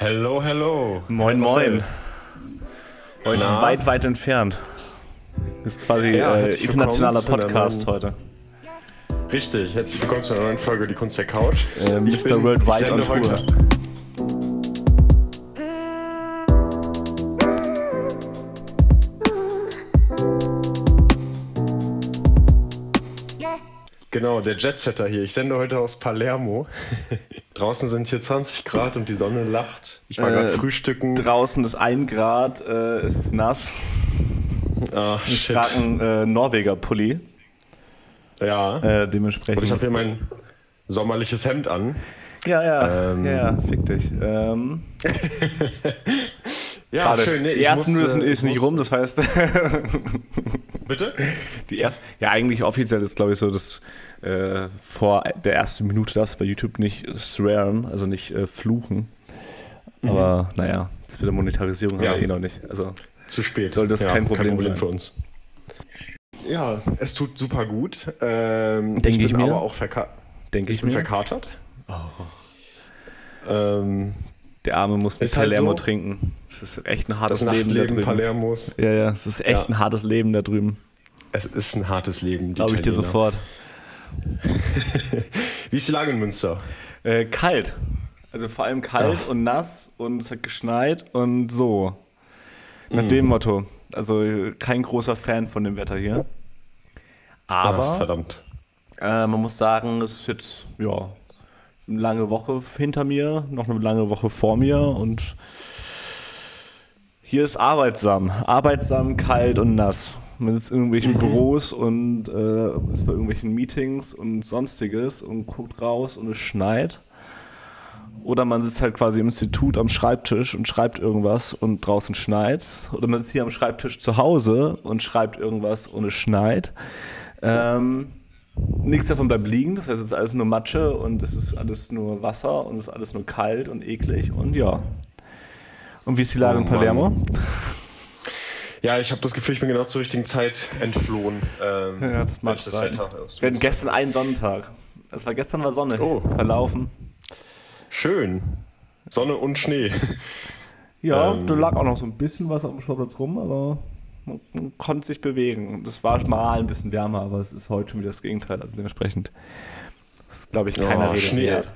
Hello, hello. Moin, moin. Heute Na? weit, weit entfernt. Das ist quasi Ja, äh, internationaler Podcast heute. Richtig, herzlich willkommen zu einer neuen Folge Die Kunst der Couch. Äh, Mr. Worldwide on Tour. heute- Genau, der Jetsetter hier. Ich sende heute aus Palermo. Draußen sind hier 20 Grad und die Sonne lacht. Ich war Äh, gerade frühstücken. Draußen ist ein Grad, äh, es ist nass. Ah, Ich trage einen äh, Norweger-Pulli. Ja. Äh, dementsprechend. und ich habe hier mein sommerliches Hemd an. ja, ja, Ähm. ja, ja, fick dich. Ähm, Ja, schade. schön. Nee, die ersten muss, sind äh, ist ich nicht rum, das heißt, Bitte? die erst, ja, eigentlich offiziell ist, glaube ich, so, dass äh, vor der ersten Minute das bei YouTube nicht swearen, also nicht äh, fluchen. Aber naja, das mit der Monetarisierung Mhm. Ja. haben wir eh noch nicht. Also Zu spät. Soll das kein Problem sein. für uns. Ja, es tut super gut. Ähm, Denke ich bin ich mir. aber auch verka denke ich ich bin mir. verkatert. Ähm, Der Arme muss nicht halt Palermo so. trinken. Das ist echt ein das hartes Leben da drüben. Palermos. Ja, ja, es ist echt Ja. ein hartes Leben da drüben. Es ist ein hartes Leben. Glaube ich dir sofort. Wie ist die Lage in Münster? Äh, kalt. Also vor allem kalt und nass und es hat geschneit und so. Nach dem Motto. Also kein großer Fan von dem Wetter hier. Ah, Aber verdammt. äh, man muss sagen, es ist jetzt ja eine lange Woche hinter mir, noch eine lange Woche vor mir und hier ist arbeitsam. Arbeitsam, kalt und nass. Man sitzt in irgendwelchen Büros und äh, ist bei irgendwelchen Meetings und sonstiges und guckt raus und es schneit. Oder man sitzt halt quasi im Institut am Schreibtisch und schreibt irgendwas und draußen schneit's. Oder man sitzt hier am Schreibtisch zu Hause und schreibt irgendwas und es schneit. Ähm, nichts davon bleibt liegen, das heißt, es ist alles nur Matsche und es ist alles nur Wasser und es ist alles nur kalt und eklig und ja. Und wie ist die Lage Oh in Palermo? Mann. Ja, ich habe das Gefühl, ich bin genau zur richtigen Zeit entflohen. Ähm, Ja, das mag das sein. Wetter aus Wir hatten gestern einen Sonnentag. Das war gestern war Sonne. Oh. Verlaufen. Schön. Sonne und Schnee. Ja, Ähm. da lag auch noch so ein bisschen was auf dem Sportplatz rum, aber man, man konnte sich bewegen. Und es war mal ein bisschen wärmer, aber es ist heute schon wieder das Gegenteil. Also dementsprechend ist, glaube ich, keiner Oh, Rede Schnee. wert.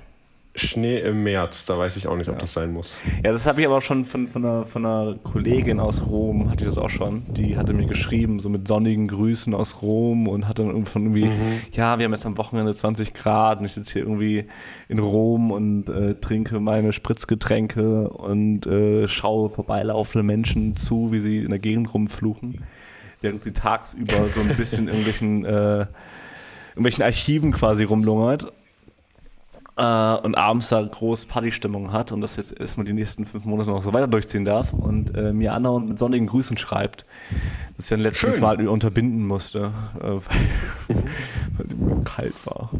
Schnee im März, da weiß ich auch nicht, ob das sein muss. Ja, das habe ich aber auch schon von, von, einer, von einer Kollegin aus Rom, hatte ich das auch schon. Die hatte mir geschrieben, so mit sonnigen Grüßen aus Rom und hat dann irgendwie von irgendwie, ja, wir haben jetzt am Wochenende 20 Grad und ich sitze hier irgendwie in Rom und äh, trinke meine Spritzgetränke und äh, schaue vorbeilaufende Menschen zu, wie sie in der Gegend rumfluchen, während sie tagsüber so ein bisschen irgendwelchen, äh, irgendwelchen Archiven quasi rumlungert äh, und abends da groß Partystimmung hat und das jetzt erstmal die nächsten fünf Monate noch so weiter durchziehen darf und äh, mir andauernd mit sonnigen Grüßen schreibt, dass ich dann letztens Schön. mal unterbinden musste, äh, weil, weil mir kalt war.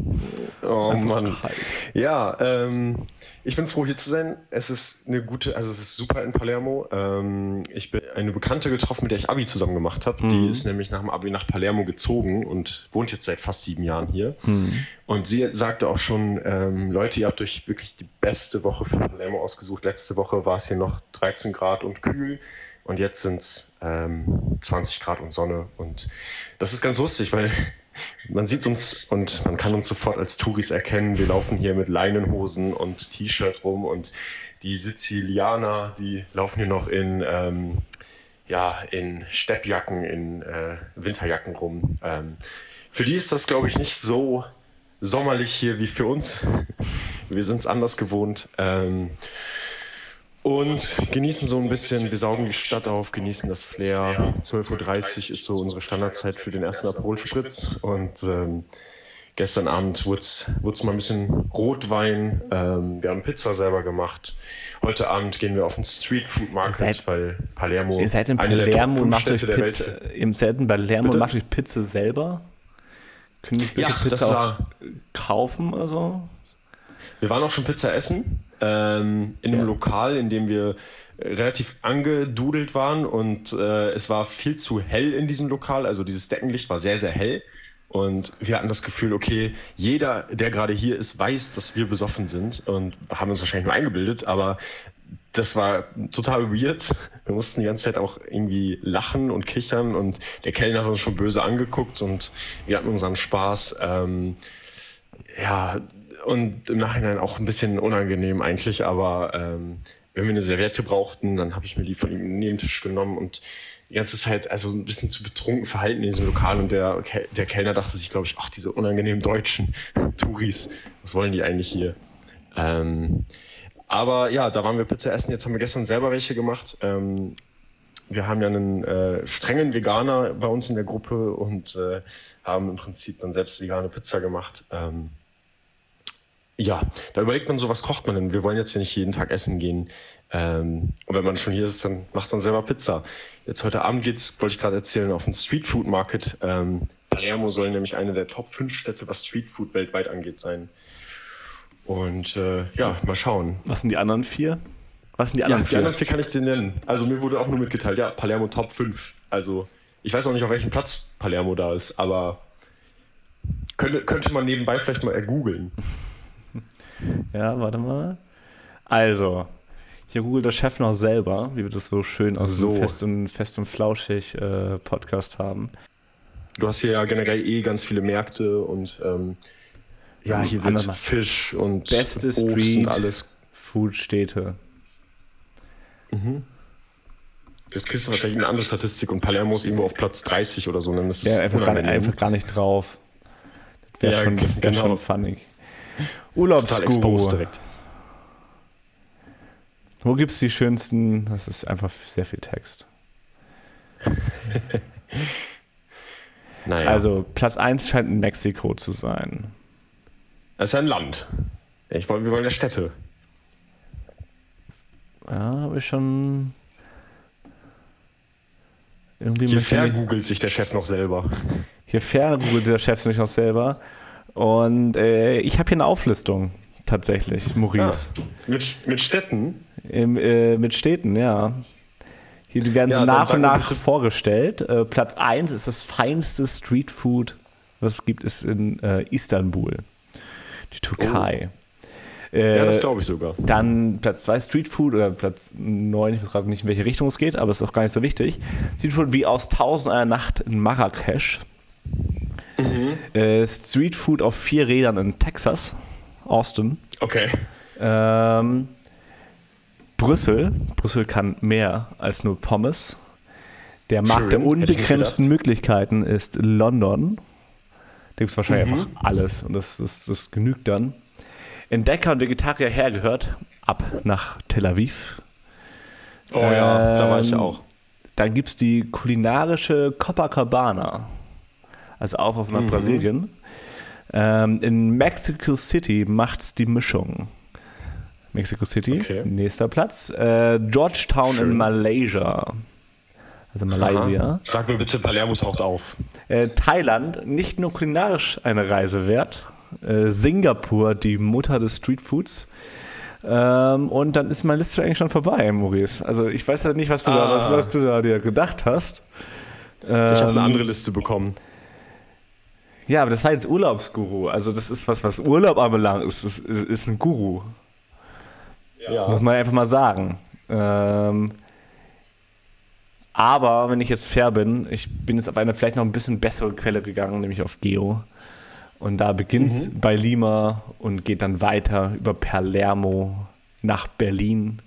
Oh Einfach Mann. kalt. Ja, ähm, ich bin froh hier zu sein. Es ist eine gute, also es ist super in Palermo. Ähm, ich bin eine Bekannte getroffen, mit der ich Abi zusammen gemacht habe. Die ist nämlich nach dem Abi nach Palermo gezogen und wohnt jetzt seit fast sieben Jahren hier. Und sie sagte auch schon, ähm, Leute, ihr habt euch wirklich die beste Woche für Palermo ausgesucht. Letzte Woche war es hier noch 13 Grad und kühl. Und jetzt sind es ähm, 20 Grad und Sonne. Und das ist ganz lustig, weil man sieht uns und man kann uns sofort als Touris erkennen. Wir laufen hier mit Leinenhosen und T-Shirt rum und die Sizilianer, die laufen hier noch in, ähm, ja, in Steppjacken, in äh, Winterjacken rum. Ähm, für die ist das, glaube ich, nicht so sommerlich hier wie für uns. Wir sind es anders gewohnt. Ähm, und genießen so ein bisschen, wir saugen die Stadt auf, genießen das Flair. 12.30 Uhr ist so unsere Standardzeit für den ersten Aperol-Spritz. Und ähm, gestern Abend wurde es mal ein bisschen Rotwein. Ähm, wir haben Pizza selber gemacht. Heute Abend gehen wir auf den Street Food Market, Ihr seid- weil Palermo. Ihr seid in Palermo und macht euch Pizza. Ihr seid in Palermo und macht euch Pizza selber? Können die bitte Ja, Pizza kaufen oder so? Wir waren auch schon Pizza essen, ähm, in einem Ja. Lokal, in dem wir relativ angedudelt waren und äh, es war viel zu hell in diesem Lokal. Also dieses Deckenlicht war sehr, sehr hell. Und wir hatten das Gefühl, okay, jeder, der gerade hier ist, weiß, dass wir besoffen sind und haben uns wahrscheinlich nur eingebildet, aber das war total weird. Wir mussten die ganze Zeit auch irgendwie lachen und kichern und der Kellner hat uns schon böse angeguckt und wir hatten unseren Spaß. Ähm, ja, und im Nachhinein auch ein bisschen unangenehm eigentlich, aber ähm, wenn wir eine Serviette brauchten, dann habe ich mir die von ihm in den Nebentisch genommen und die ganze Zeit also ein bisschen zu betrunken verhalten in diesem Lokal und der, der Kellner dachte sich, glaube ich, ach, diese unangenehmen deutschen Touris, was wollen die eigentlich hier? Ähm, aber ja, da waren wir Pizza essen. Jetzt haben wir gestern selber welche gemacht. Ähm, wir haben ja einen äh, strengen Veganer bei uns in der Gruppe und äh, haben im Prinzip dann selbst vegane Pizza gemacht. Ähm, ja, da überlegt man so, was kocht man denn? Wir wollen jetzt ja nicht jeden Tag essen gehen. Ähm, und wenn man schon hier ist, dann macht man selber Pizza. Jetzt heute Abend geht's, wollte ich gerade erzählen, auf den Street Food Market. Ähm, Palermo soll nämlich eine der Top 5 Städte, was Street Food weltweit angeht, sein. Und äh, ja, mal schauen. Was sind die anderen vier? Was sind die anderen ja, vier? Die anderen vier kann ich dir nennen. Also mir wurde auch nur mitgeteilt, ja, Palermo Top 5. Also ich weiß auch nicht, auf welchem Platz Palermo da ist, aber könnte, könnte man nebenbei vielleicht mal ergoogeln. Ja, warte mal. Also, hier googelt der Chef noch selber, wie wir das so schön aus so Fest und, Fest und Flauschig äh, Podcast haben. Du hast hier ja generell eh ganz viele Märkte und ähm, ja, hier wird Fisch und beste Obst Street und alles. Food Städte. Mhm. Jetzt kriegst du wahrscheinlich eine andere Statistik und Palermo ist irgendwo auf Platz 30 oder so. Dann ist ja, einfach gar, einfach gar, nicht drauf. Das wäre ja, schon, wär genau. schon funny. Urlaubsguru. direkt. Wo gibt es die schönsten? Das ist einfach sehr viel Text. naja. Also Platz 1 scheint in Mexiko zu sein. Das ist ja ein Land. Ich wollte, wir wollen ja Städte. Ja, habe ich schon. Irgendwie Hier vergoogelt sich der Chef noch selber. Hier vergoogelt der Chef sich noch selber. Und äh, ich habe hier eine Auflistung, tatsächlich, Maurice. Ah, mit, mit Städten? Im, äh, mit Städten, ja. Hier die werden ja, so nach und nach vorgestellt. Äh, Platz 1 ist das feinste Streetfood, was es gibt, ist in äh, Istanbul die Türkei. Oh. Äh, ja, das glaube ich sogar. Dann Platz 2 Streetfood oder Platz 9, ich weiß gerade nicht, in welche Richtung es geht, aber ist auch gar nicht so wichtig. Streetfood wie aus Tausend einer Nacht in Marrakesch. Mhm. Äh, Streetfood auf vier Rädern in Texas, Austin. Okay. Ähm, Brüssel. Brüssel kann mehr als nur Pommes. Der Markt der unbegrenzten Möglichkeiten ist London. Da gibt es wahrscheinlich mhm. einfach alles und das, das, das genügt dann. Entdecker und Vegetarier hergehört, ab nach Tel Aviv. Oh ja, ähm, da war ich ähm, auch. Dann gibt es die kulinarische Copacabana, also auch auf nach mhm. Brasilien. Ähm, in Mexico City macht es die Mischung. Mexico City, okay. nächster Platz. Äh, Georgetown Schön. in Malaysia also Malaysia. Aha. Sag mir bitte, Palermo taucht auf. Äh, Thailand, nicht nur kulinarisch eine Reise wert. Äh, Singapur, die Mutter des Streetfoods. Ähm, und dann ist meine Liste eigentlich schon vorbei, Maurice. Also ich weiß ja nicht, was du, ah. da, was, was, du da dir gedacht hast. Ähm, ich habe eine andere Liste bekommen. Ja, aber das war jetzt Urlaubsguru. Also das ist was, was Urlaub anbelangt, ist, ist, ist ein Guru. Ja. Muss man einfach mal sagen. Ähm, aber wenn ich jetzt fair bin, ich bin jetzt auf eine vielleicht noch ein bisschen bessere Quelle gegangen, nämlich auf Geo. Und da beginnt es mhm. bei Lima und geht dann weiter über Palermo nach Berlin,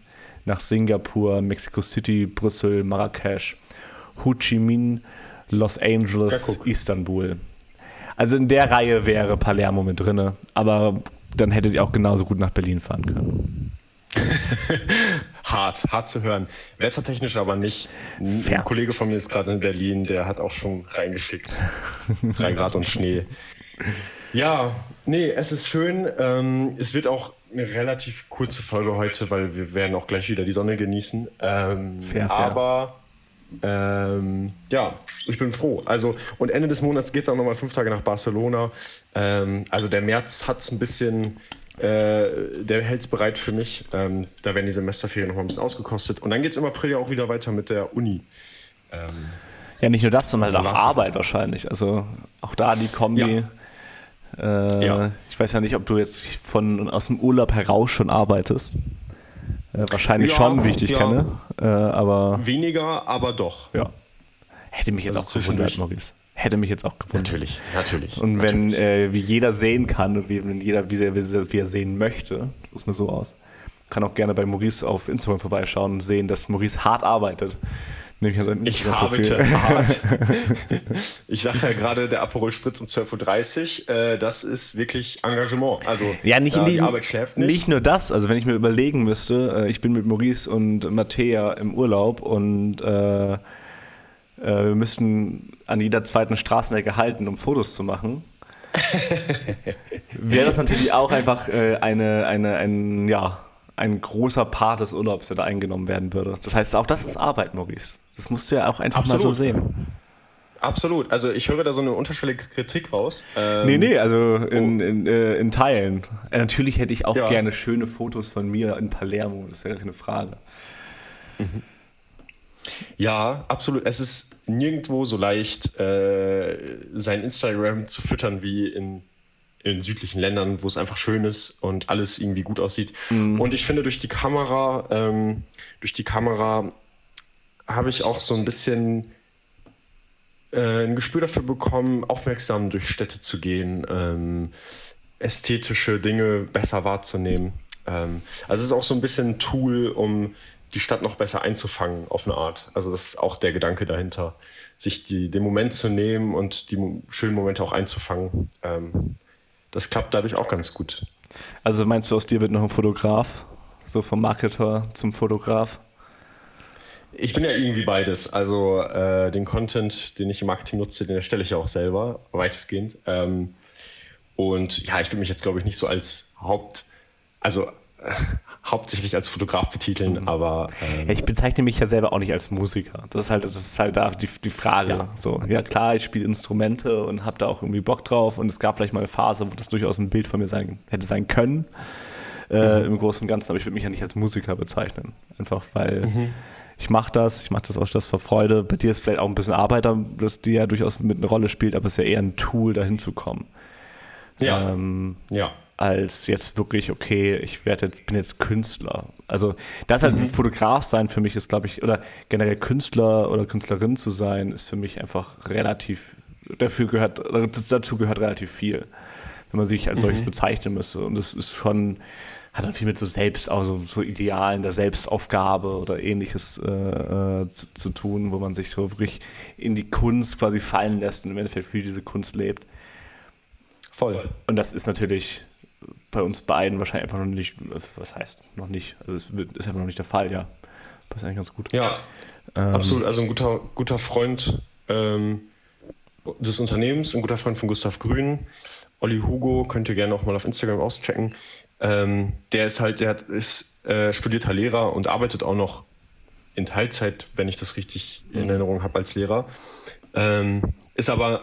nach Singapur, Mexico City, Brüssel, Marrakesch, Ho Chi Minh, Los Angeles, ja, Istanbul. Also in der Reihe wäre Palermo mit drin, aber dann hättet ihr auch genauso gut nach Berlin fahren können. hart, hart zu hören. Wettertechnisch aber nicht. Ein Fair. Kollege von mir ist gerade in Berlin, der hat auch schon reingeschickt. Drei Grad und Schnee. Ja, nee, es ist schön. Ähm, es wird auch eine relativ kurze Folge heute, weil wir werden auch gleich wieder die Sonne genießen. Ähm, fair, fair. Aber ähm, ja, ich bin froh. Also, und Ende des Monats geht es auch nochmal fünf Tage nach Barcelona. Ähm, also der März hat es ein bisschen äh, der hält es bereit für mich. Ähm, da werden die Semesterferien noch mal ein bisschen ausgekostet. Und dann geht es im April ja auch wieder weiter mit der Uni. Ähm, ja, nicht nur das, sondern halt auch Arbeit wahrscheinlich. Also auch da die Kombi. Ja. Äh, ja. Ich weiß ja nicht, ob du jetzt von aus dem Urlaub heraus schon arbeitest. Äh, wahrscheinlich Ja, schon, wie ich dich ja. kenne. Äh, aber Weniger, aber doch. ja. Hätte mich jetzt Also auch gewundert, zwischendurch. Maurice. Hätte mich jetzt auch gewundert. Natürlich, natürlich. Und wenn, natürlich. äh, wie jeder sehen kann und wie, wenn jeder, wie er, wie er sehen möchte, muss mir so aus, kann auch gerne bei Maurice auf Instagram vorbeischauen und sehen, dass Maurice hart arbeitet. Nämlich an ich arbeite hart. ich sage ja gerade, der Aperol Spritz um 12.30 Uhr, äh, das ist wirklich Engagement. Also Ja, nicht, ja, in die, die Arbeit schläft nicht. nicht nur das. Also wenn ich mir überlegen müsste, äh, ich bin mit Maurice und Mattea im Urlaub und äh, äh, wir müssten an jeder zweiten Straßenecke halten, um Fotos zu machen. Wäre das natürlich auch einfach äh, eine, eine, ein, ja, ein großer Part des Urlaubs, der da eingenommen werden würde. Das heißt, auch das ist Arbeit, Maurice. Das musst du ja auch einfach mal so Absolut. sehen. Absolut. Also ich höre da so eine unterschwellige Kritik raus. Ähm, Nee, nee, also in, in, äh, in Teilen. Äh, Natürlich hätte ich auch Ja. gerne schöne Fotos von mir in Palermo, das ist ja keine Frage. Ja, absolut. Es ist nirgendwo so leicht, äh, sein Instagram zu füttern wie in, in südlichen Ländern, wo es einfach schön ist und alles irgendwie gut aussieht. Und ich finde, durch die Kamera, ähm, durch die Kamera habe ich auch so ein bisschen äh, ein Gespür dafür bekommen, aufmerksam durch Städte zu gehen, ähm, ästhetische Dinge besser wahrzunehmen. Ähm, also es ist auch so ein bisschen ein Tool, um die Stadt noch besser einzufangen auf eine Art. Also das ist auch der Gedanke dahinter, sich die, den Moment zu nehmen und die schönen Momente auch einzufangen. Ähm, das klappt dadurch auch ganz gut. Also meinst du, aus dir wird noch ein Fotograf? So vom Marketer zum Fotograf? Ich bin ja irgendwie beides. Also äh, den Content, den ich im Marketing nutze, den erstelle ich ja auch selber, weitestgehend. Ähm, und ja, ich will mich jetzt, glaube ich, nicht so als Haupt, also äh, hauptsächlich als Fotograf betiteln, aber ähm, Ja, ich bezeichne mich ja selber auch nicht als Musiker. Das ist halt, das ist halt da die, die Frage. Ja. So, ja klar, ich spiele Instrumente und habe da auch irgendwie Bock drauf. Und es gab vielleicht mal eine Phase, wo das durchaus ein Bild von mir sein, hätte sein können. Äh, Im Großen und Ganzen, aber ich würde mich ja nicht als Musiker bezeichnen. Einfach weil ich mache das, ich mache das aus das vor Freude. Bei dir ist vielleicht auch ein bisschen Arbeit, das die ja durchaus mit eine Rolle spielt, aber es ist ja eher ein Tool, dahin zu kommen. ja, Ähm, ja. als jetzt wirklich, okay, ich werde jetzt, bin jetzt Künstler. Also das halt Fotograf sein für mich ist, glaube ich, oder generell Künstler oder Künstlerin zu sein, ist für mich einfach relativ, dafür gehört, dazu gehört relativ viel, wenn man sich als solches bezeichnen müsste. Und das ist schon, hat dann viel mit so Selbst, also so Idealen der Selbstaufgabe oder ähnliches äh, äh, zu, zu tun, wo man sich so wirklich in die Kunst quasi fallen lässt und im Endeffekt für diese Kunst lebt. Voll. Und das ist natürlich bei uns beiden wahrscheinlich einfach noch nicht, was heißt noch nicht, also es ist einfach noch nicht der Fall, ja. Passt eigentlich ganz gut. Ja, Ähm, absolut. Also ein guter, guter Freund ähm, des Unternehmens, ein guter Freund von Gustav Grün, Olli Hugo, könnt ihr gerne auch mal auf Instagram auschecken. Ähm, der ist halt, der hat, ist äh, studierter Lehrer und arbeitet auch noch in Teilzeit, wenn ich das richtig in Erinnerung habe, als Lehrer. Ähm, ist aber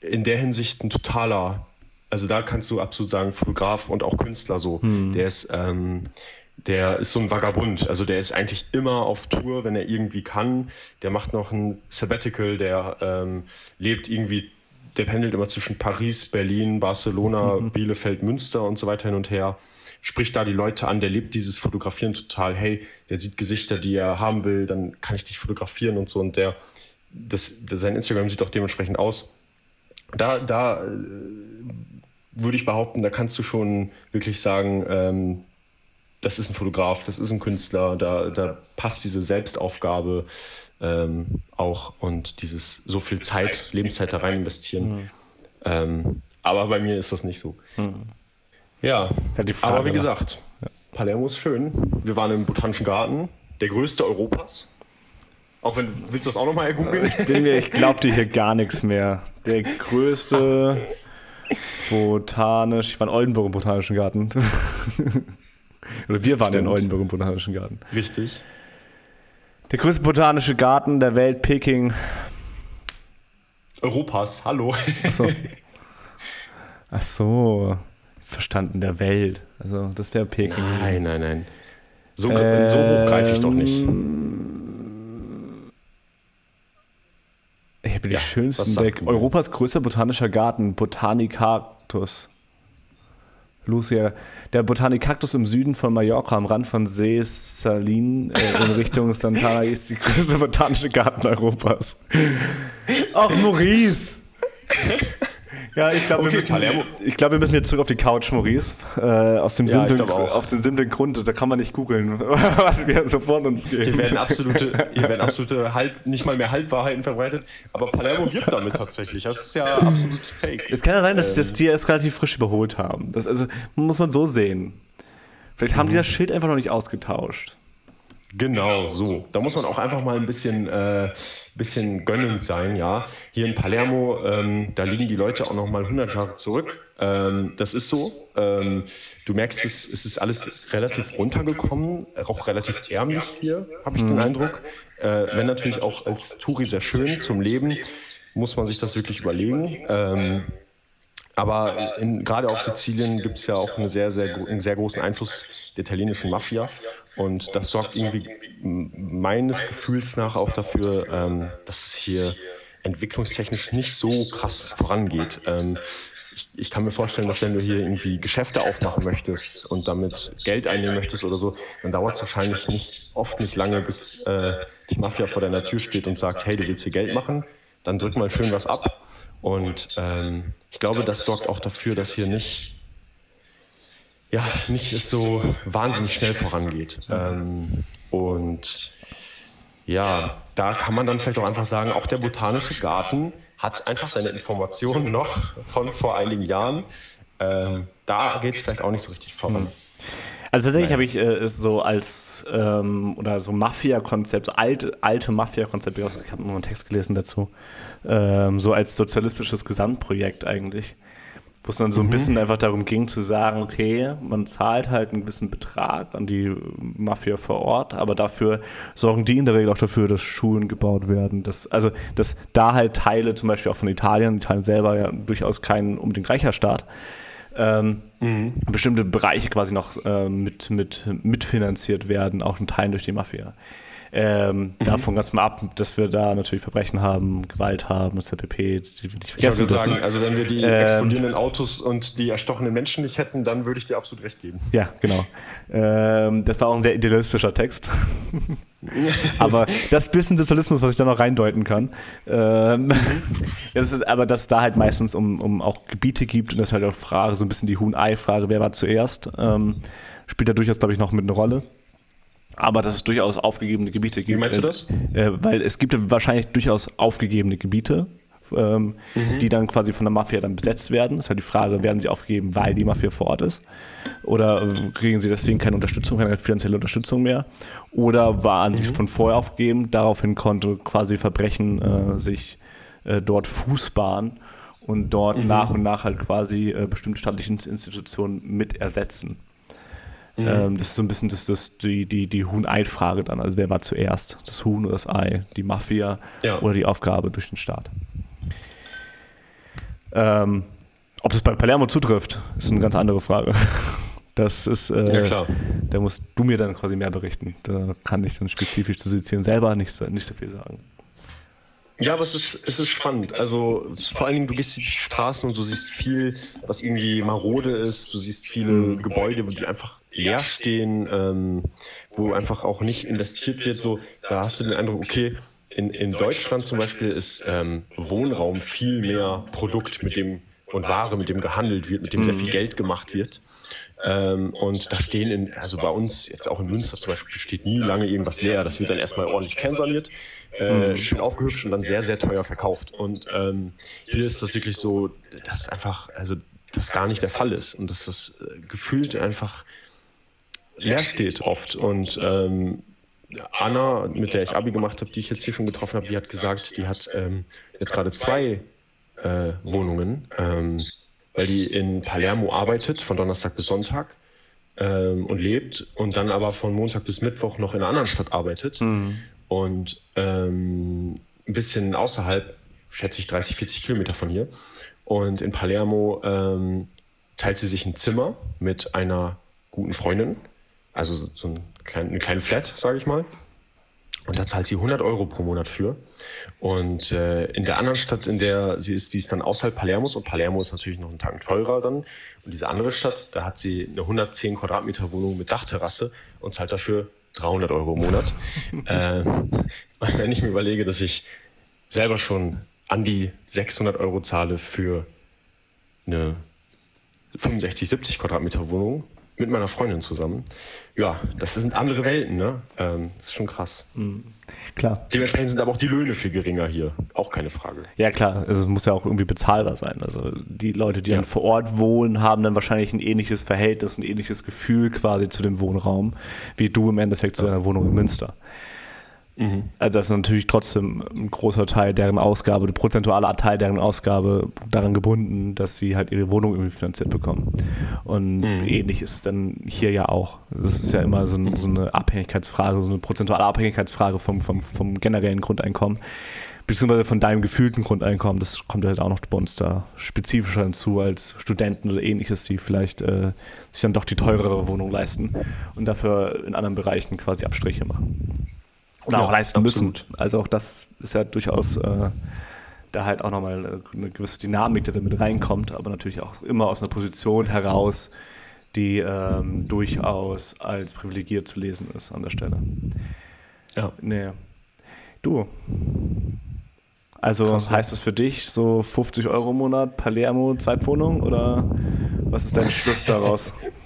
in der Hinsicht ein totaler, also da kannst du absolut sagen, Fotograf und auch Künstler so. Der ist, ähm, der ist so ein Vagabund. Also der ist eigentlich immer auf Tour, wenn er irgendwie kann. Der macht noch ein Sabbatical, der ähm, lebt irgendwie, der pendelt immer zwischen Paris, Berlin, Barcelona, Bielefeld, Münster und so weiter hin und her. Spricht da die Leute an, der lebt dieses Fotografieren total. Hey, der sieht Gesichter, die er haben will, dann kann ich dich fotografieren und so. Und der, das, das, sein Instagram sieht auch dementsprechend aus. Da, da äh, würde ich behaupten, da kannst du schon wirklich sagen, ähm, das ist ein Fotograf, das ist ein Künstler, da, da passt diese Selbstaufgabe ähm, auch und dieses so viel Zeit, Lebenszeit da rein investieren. Ähm, aber bei mir ist das nicht so. Ja, halt die Frage, aber wie gesagt, Palermo ist schön. Wir waren im Botanischen Garten, der größte Europas. Auch wenn, willst du das auch nochmal ergoogeln? Ich bin mir, ich glaube dir hier gar nichts mehr. Der größte botanisch, ich war in Oldenburg im Botanischen Garten. Oder wir waren in Stimmt. Oldenburg im Botanischen Garten. Richtig. Der größte botanische Garten der Welt, Peking. Europas, hallo. Achso. Ach so. Verstanden, der Welt. Also, das wäre Peking. Nein, nein, nein. So, so hoch greife ich doch nicht. Ich habe die Ja, schönsten weg. Europas größter botanischer Garten, Botanicactus. Lucia. Der Botanikaktus im Süden von Mallorca am Rand von See Salin äh, in Richtung Santana ist die größte botanische Garten Europas. Ach, Maurice! Ja, ich glaube, okay, wir, müssen, glaub, wir müssen jetzt zurück auf die Couch, Maurice. Äh, aus dem ja, simplen, auf den simplen Grund, da kann man nicht googeln, was wir so von uns geben. Hier werden absolute, hier werden absolute halb, nicht mal mehr Halbwahrheiten verbreitet, aber Palermo wirbt damit tatsächlich. Das ist ja absolut fake. Es kann ja sein, dass ähm. das Tier es relativ frisch überholt haben. Das also, muss man so sehen. Vielleicht mhm. haben die das Schild einfach noch nicht ausgetauscht. Genau, so. Da muss man auch einfach mal ein bisschen, äh, bisschen gönnend sein, ja. Hier in Palermo, ähm, da liegen die Leute auch noch mal 100 Jahre zurück. Ähm, das ist so. Ähm, du merkst, es, es ist alles relativ runtergekommen, auch relativ ärmlich hier, habe ich mhm. den Eindruck. Äh, wenn natürlich auch als Touri sehr schön zum Leben, muss man sich das wirklich überlegen. Ähm, aber gerade auf Sizilien gibt es ja auch eine sehr, sehr, einen sehr großen Einfluss der italienischen Mafia. Und das sorgt irgendwie meines Gefühls nach auch dafür, ähm, dass es hier entwicklungstechnisch nicht so krass vorangeht. Ähm, ich, ich, kann mir vorstellen, dass wenn du hier irgendwie Geschäfte aufmachen möchtest und damit Geld einnehmen möchtest oder so, dann dauert es wahrscheinlich nicht oft nicht lange, bis äh, die Mafia vor deiner Tür steht und sagt, hey, du willst hier Geld machen, dann drück mal schön was ab. Und ähm, ich glaube, das sorgt auch dafür, dass hier nicht ja, nicht es so wahnsinnig schnell vorangeht. Ähm, und ja, da kann man dann vielleicht auch einfach sagen, auch der Botanische Garten hat einfach seine Informationen noch von vor einigen Jahren. Ähm, da geht es vielleicht auch nicht so richtig voran. Hm. Also tatsächlich habe ich äh, so als ähm, oder so Mafia-Konzept, alte, alte Mafia-Konzept, ich habe nur einen Text gelesen dazu, ähm, so als sozialistisches Gesamtprojekt eigentlich wo es dann so ein mhm. bisschen einfach darum ging zu sagen, okay, man zahlt halt einen gewissen Betrag an die Mafia vor Ort, aber dafür sorgen die in der Regel auch dafür, dass Schulen gebaut werden. Dass, also, dass da halt Teile, zum Beispiel auch von Italien, Italien selber ja durchaus kein unbedingt reicher Staat, ähm, mhm. bestimmte Bereiche quasi noch äh, mit, mit, mitfinanziert werden, auch in Teilen durch die Mafia. Ähm, mhm. Davon ganz mal ab, dass wir da natürlich Verbrechen haben, Gewalt haben, ZPP, die wir nicht vergessen Ich würde sagen, also wenn wir die ähm, explodierenden Autos und die erstochenen Menschen nicht hätten, dann würde ich dir absolut recht geben. Ja, genau. Ähm, das war auch ein sehr idealistischer Text. aber das bisschen Sozialismus, was ich da noch reindeuten kann, ähm, das ist, aber dass es da halt meistens um, um auch Gebiete gibt und das ist halt auch Frage, so ein bisschen die Huhn-Ei-Frage, wer war zuerst, ähm, spielt da durchaus, glaube ich, noch mit eine Rolle aber dass es durchaus aufgegebene Gebiete gibt. Wie meinst du das? Äh, weil es gibt wahrscheinlich durchaus aufgegebene Gebiete, ähm, mhm. die dann quasi von der Mafia dann besetzt werden. Das ist halt die Frage, werden sie aufgegeben, weil die Mafia vor Ort ist? Oder kriegen sie deswegen keine Unterstützung, keine finanzielle Unterstützung mehr? Oder waren mhm. sie schon vorher aufgegeben? Daraufhin konnte quasi Verbrechen äh, sich äh, dort Fußbahn und dort mhm. nach und nach halt quasi äh, bestimmte staatliche Institutionen mit ersetzen. Mhm. Ähm, das ist so ein bisschen das, das, die, die, die Huhn-Ei-Frage dann. Also wer war zuerst? Das Huhn oder das Ei? Die Mafia ja. oder die Aufgabe durch den Staat? Ähm, ob das bei Palermo zutrifft, ist eine ganz andere Frage. Das ist, äh, ja, klar. da musst du mir dann quasi mehr berichten. Da kann ich dann spezifisch zu Sizilien selber nicht, nicht so viel sagen. Ja, aber es ist, es ist spannend. Also vor allen Dingen, du gehst die Straßen und du siehst viel, was irgendwie marode ist. Du siehst viele mhm. Gebäude, wo die einfach leer stehen, ähm, wo einfach auch nicht investiert wird. So, da hast du den Eindruck, okay, in, in Deutschland zum Beispiel ist ähm, Wohnraum viel mehr Produkt, mit dem und Ware, mit dem gehandelt wird, mit dem sehr viel mhm. Geld gemacht wird. Ähm, und da stehen in, also bei uns, jetzt auch in Münster zum Beispiel, steht nie lange irgendwas leer. Das wird dann erstmal ordentlich kernsaniert, äh, mhm. schön aufgehübscht und dann sehr, sehr teuer verkauft. Und ähm, hier ist das wirklich so, dass einfach, also das gar nicht der Fall ist und dass das äh, gefühlt einfach leer steht oft. Und ähm, Anna, mit der ich Abi gemacht habe, die ich jetzt hier schon getroffen habe, die hat gesagt, die hat ähm, jetzt gerade zwei äh, Wohnungen, ähm, weil die in Palermo arbeitet, von Donnerstag bis Sonntag ähm, und lebt und dann aber von Montag bis Mittwoch noch in einer anderen Stadt arbeitet. Mhm. Und ähm, ein bisschen außerhalb, schätze ich 30, 40 Kilometer von hier. Und in Palermo ähm, teilt sie sich ein Zimmer mit einer guten Freundin also so ein klein, eine kleine Flat, sage ich mal. Und da zahlt sie 100 Euro pro Monat für. Und äh, in der anderen Stadt, in der sie ist, die ist dann außerhalb Palermos. Und Palermo ist natürlich noch einen Tag teurer dann. Und diese andere Stadt, da hat sie eine 110 Quadratmeter Wohnung mit Dachterrasse und zahlt dafür 300 Euro im Monat. äh, wenn ich mir überlege, dass ich selber schon an die 600 Euro zahle für eine 65, 70 Quadratmeter Wohnung mit meiner Freundin zusammen. Ja, das sind andere Welten, ne? Ähm, das ist schon krass. Mhm. Klar. Dementsprechend sind aber auch die Löhne viel geringer hier. Auch keine Frage. Ja, klar. Also es muss ja auch irgendwie bezahlbar sein. Also die Leute, die ja. dann vor Ort wohnen, haben dann wahrscheinlich ein ähnliches Verhältnis, ein ähnliches Gefühl quasi zu dem Wohnraum, wie du im Endeffekt zu deiner Wohnung in Münster. Mhm. Also das ist natürlich trotzdem ein großer Teil deren Ausgabe, ein prozentualer Teil deren Ausgabe daran gebunden, dass sie halt ihre Wohnung irgendwie finanziert bekommen. Und mhm. ähnlich ist es dann hier ja auch. Das ist ja immer so, so eine Abhängigkeitsfrage, so eine prozentuale Abhängigkeitsfrage vom, vom, vom generellen Grundeinkommen beziehungsweise von deinem gefühlten Grundeinkommen, das kommt halt auch noch bei uns da spezifischer hinzu als Studenten oder ähnliches, die vielleicht äh, sich dann doch die teurere Wohnung leisten und dafür in anderen Bereichen quasi Abstriche machen. Oder ja, auch leisten absolut. müssen. Also auch das ist ja durchaus äh, da halt auch nochmal eine gewisse Dynamik, die da mit reinkommt, aber natürlich auch immer aus einer Position heraus, die ähm, durchaus als privilegiert zu lesen ist an der Stelle. Ja. Nee. Du. Also Krass, heißt das für dich so 50 Euro im Monat Palermo Zeitwohnung oder was ist dein Schluss daraus?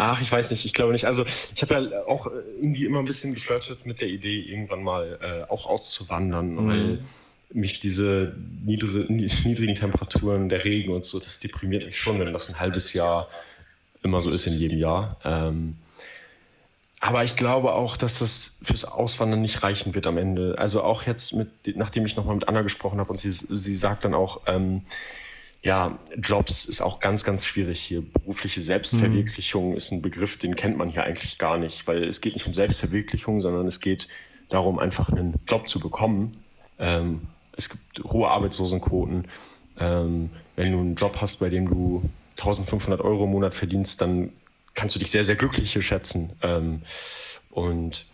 Ach, ich weiß nicht, ich glaube nicht. Also ich habe ja auch äh, irgendwie immer ein bisschen geflirtet mit der Idee, irgendwann mal äh, auch auszuwandern, mhm. weil mich diese niedrig, niedrigen Temperaturen, der Regen und so, das deprimiert mich schon, wenn das ein halbes Jahr immer so ist in jedem Jahr. Ähm, aber ich glaube auch, dass das fürs Auswandern nicht reichen wird am Ende. Also auch jetzt, mit, nachdem ich nochmal mit Anna gesprochen habe und sie, sie sagt dann auch, ähm, ja, Jobs ist auch ganz, ganz schwierig hier. Berufliche Selbstverwirklichung mhm. ist ein Begriff, den kennt man hier eigentlich gar nicht, weil es geht nicht um Selbstverwirklichung, sondern es geht darum, einfach einen Job zu bekommen. Ähm, es gibt hohe Arbeitslosenquoten. Ähm, wenn du einen Job hast, bei dem du 1500 Euro im Monat verdienst, dann kannst du dich sehr, sehr glücklich hier schätzen. Ähm, und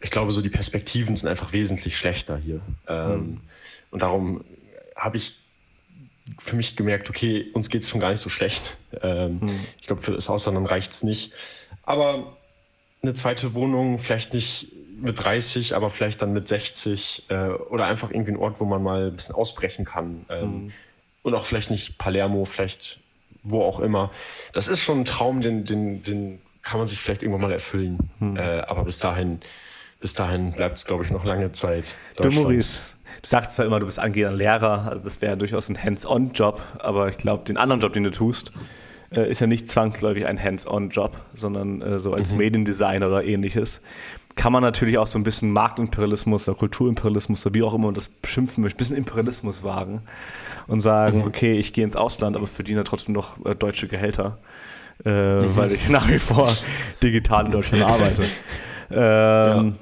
ich glaube, so die Perspektiven sind einfach wesentlich schlechter hier. Ähm, mhm. Und darum habe ich für mich gemerkt, okay, uns geht es schon gar nicht so schlecht. Ähm, hm. Ich glaube, für das Ausland reicht es nicht. Aber eine zweite Wohnung, vielleicht nicht mit 30, aber vielleicht dann mit 60 äh, oder einfach irgendwie ein Ort, wo man mal ein bisschen ausbrechen kann. Ähm, hm. Und auch vielleicht nicht Palermo, vielleicht wo auch immer. Das ist schon ein Traum, den, den, den kann man sich vielleicht irgendwann mal erfüllen. Hm. Äh, aber bis dahin bis dahin bleibt es, glaube ich, noch lange Zeit. Du, Maurice, du sagst zwar immer, du bist angehender Lehrer, also das wäre durchaus ein Hands-on-Job, aber ich glaube, den anderen Job, den du tust, äh, ist ja nicht zwangsläufig ein Hands-on-Job, sondern äh, so als mhm. Mediendesigner oder ähnliches. Kann man natürlich auch so ein bisschen Marktimperialismus oder Kulturimperialismus oder wie auch immer man das beschimpfen möchte, ein bisschen Imperialismus wagen und sagen, mhm. okay, ich gehe ins Ausland, aber verdiene trotzdem noch äh, deutsche Gehälter, mhm. weil ich nach wie vor digital in Deutschland arbeite. Ähm, ja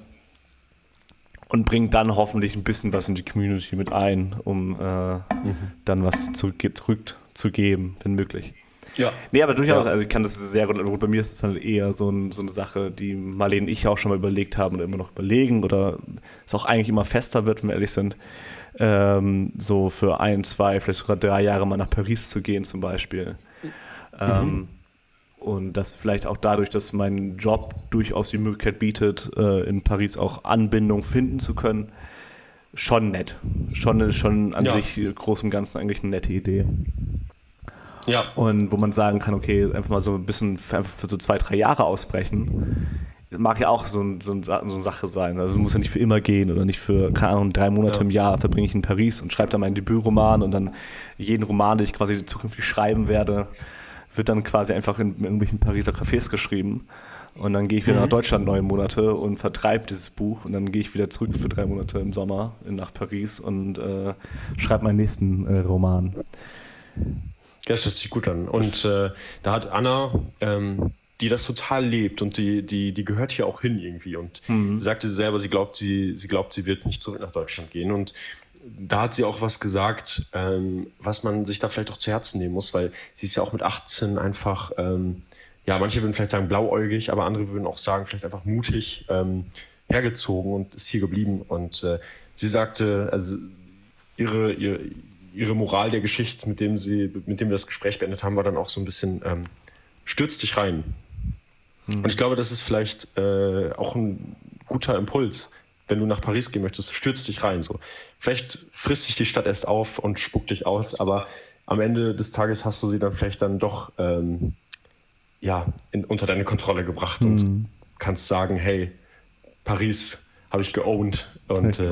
und bringt dann hoffentlich ein bisschen was in die Community mit ein, um äh, mhm. dann was zurückzugeben, wenn möglich. Ja. Nee, aber durchaus, ja. also ich kann das sehr gut. Bei mir ist es halt eher so, ein, so, eine Sache, die Marlene und ich auch schon mal überlegt haben oder immer noch überlegen oder es auch eigentlich immer fester wird, wenn wir ehrlich sind. Ähm, so für ein, zwei, vielleicht sogar drei Jahre mal nach Paris zu gehen zum Beispiel. Mhm. Ähm, und das vielleicht auch dadurch, dass mein Job durchaus die Möglichkeit bietet, äh, in Paris auch Anbindung finden zu können, schon nett. Schon, schon an ja. sich groß und ganzen eigentlich eine nette Idee. Ja. Und wo man sagen kann, okay, einfach mal so ein bisschen für, für so zwei, drei Jahre ausbrechen, mag ja auch so, so, so, eine Sache sein. Also muss ja nicht für immer gehen oder nicht für, keine Ahnung, drei Monate ja. im Jahr verbringe ich in Paris und schreibe dann meinen Debütroman und dann jeden Roman, den ich quasi zukünftig schreiben werde, wird dann quasi einfach in irgendwelchen Pariser Cafés geschrieben. Und dann gehe ich wieder mhm. nach Deutschland neun Monate und vertreibe dieses Buch. Und dann gehe ich wieder zurück für drei Monate im Sommer nach Paris und äh, schreibe meinen nächsten äh, Roman. Das hört sich gut an. Und äh, da hat Anna, ähm, die das total lebt und die, die, die gehört hier auch hin irgendwie. Und mhm. sie sagte selber, sie glaubt, sie, sie glaubt, sie wird nicht zurück nach Deutschland gehen. Und da hat sie auch was gesagt, ähm, was man sich da vielleicht auch zu Herzen nehmen muss, weil sie ist ja auch mit 18 einfach, ähm, ja, manche würden vielleicht sagen blauäugig, aber andere würden auch sagen, vielleicht einfach mutig, ähm, hergezogen und ist hier geblieben. Und äh, sie sagte, also ihre, ihre, ihre Moral der Geschichte, mit dem sie, mit dem wir das Gespräch beendet haben, war dann auch so ein bisschen, ähm, stürz dich rein. Mhm. Und ich glaube, das ist vielleicht äh, auch ein guter Impuls, wenn du nach Paris gehen möchtest, stürz dich rein. So. Vielleicht frisst sich die Stadt erst auf und spuckt dich aus, aber am Ende des Tages hast du sie dann vielleicht dann doch ähm, ja, in, unter deine Kontrolle gebracht mhm. und kannst sagen, hey, Paris habe ich geowned und äh,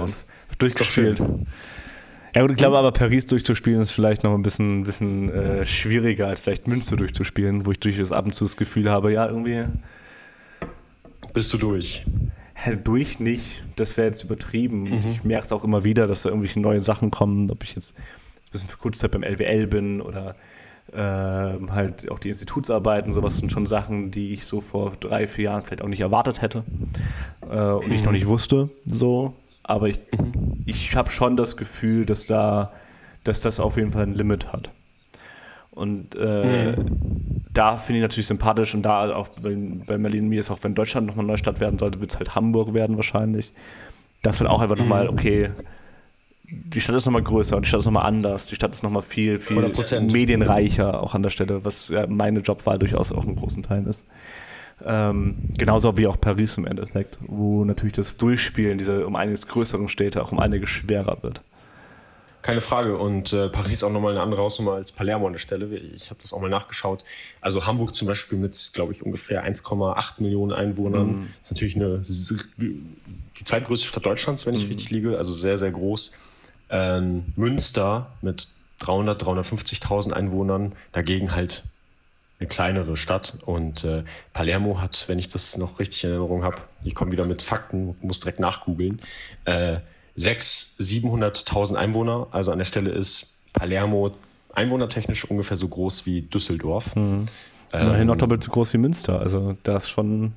durchgespielt. Ja gut, ich glaube aber Paris durchzuspielen ist vielleicht noch ein bisschen, bisschen äh, schwieriger als vielleicht Münster durchzuspielen, wo ich durchaus ab und zu das Gefühl habe, ja irgendwie... Bist du durch? Durch nicht, das wäre jetzt übertrieben. Mhm. Ich merke es auch immer wieder, dass da irgendwelche neue Sachen kommen, ob ich jetzt ein bisschen für kurze Zeit beim LWL bin oder äh, halt auch die Institutsarbeiten, sowas sind schon Sachen, die ich so vor drei, vier Jahren vielleicht auch nicht erwartet hätte äh, und mhm. ich noch nicht wusste. So. Aber ich, mhm. ich habe schon das Gefühl, dass da, dass das auf jeden Fall ein Limit hat. Und äh, mhm. da finde ich natürlich sympathisch und da auch bei, bei Merlin mir ist auch, wenn Deutschland nochmal eine neue Stadt werden sollte, wird es halt Hamburg werden wahrscheinlich. Das wird auch einfach nochmal, mhm. okay, die Stadt ist nochmal größer und die Stadt ist nochmal anders. Die Stadt ist nochmal viel, viel 100%. medienreicher auch an der Stelle, was ja meine Jobwahl durchaus auch in großen Teilen ist. Ähm, genauso wie auch Paris im Endeffekt, wo natürlich das Durchspielen dieser um einiges größeren Städte auch um einiges schwerer wird. Keine Frage. Und äh, Paris auch nochmal eine andere Hausnummer als Palermo an der Stelle. Ich habe das auch mal nachgeschaut. Also Hamburg zum Beispiel mit, glaube ich, ungefähr 1,8 Millionen Einwohnern. Mm. Ist natürlich eine, die zweitgrößte Stadt Deutschlands, wenn ich mm. richtig liege. Also sehr, sehr groß. Ähm, Münster mit 300, 350.000 Einwohnern, dagegen halt eine kleinere Stadt. Und äh, Palermo hat, wenn ich das noch richtig in Erinnerung habe, ich komme wieder mit Fakten, muss direkt nachgoogeln, äh, 600.000, 700.000 Einwohner. Also an der Stelle ist Palermo einwohnertechnisch ungefähr so groß wie Düsseldorf. Mhm. Ähm, noch doppelt so groß wie Münster. Also das schon.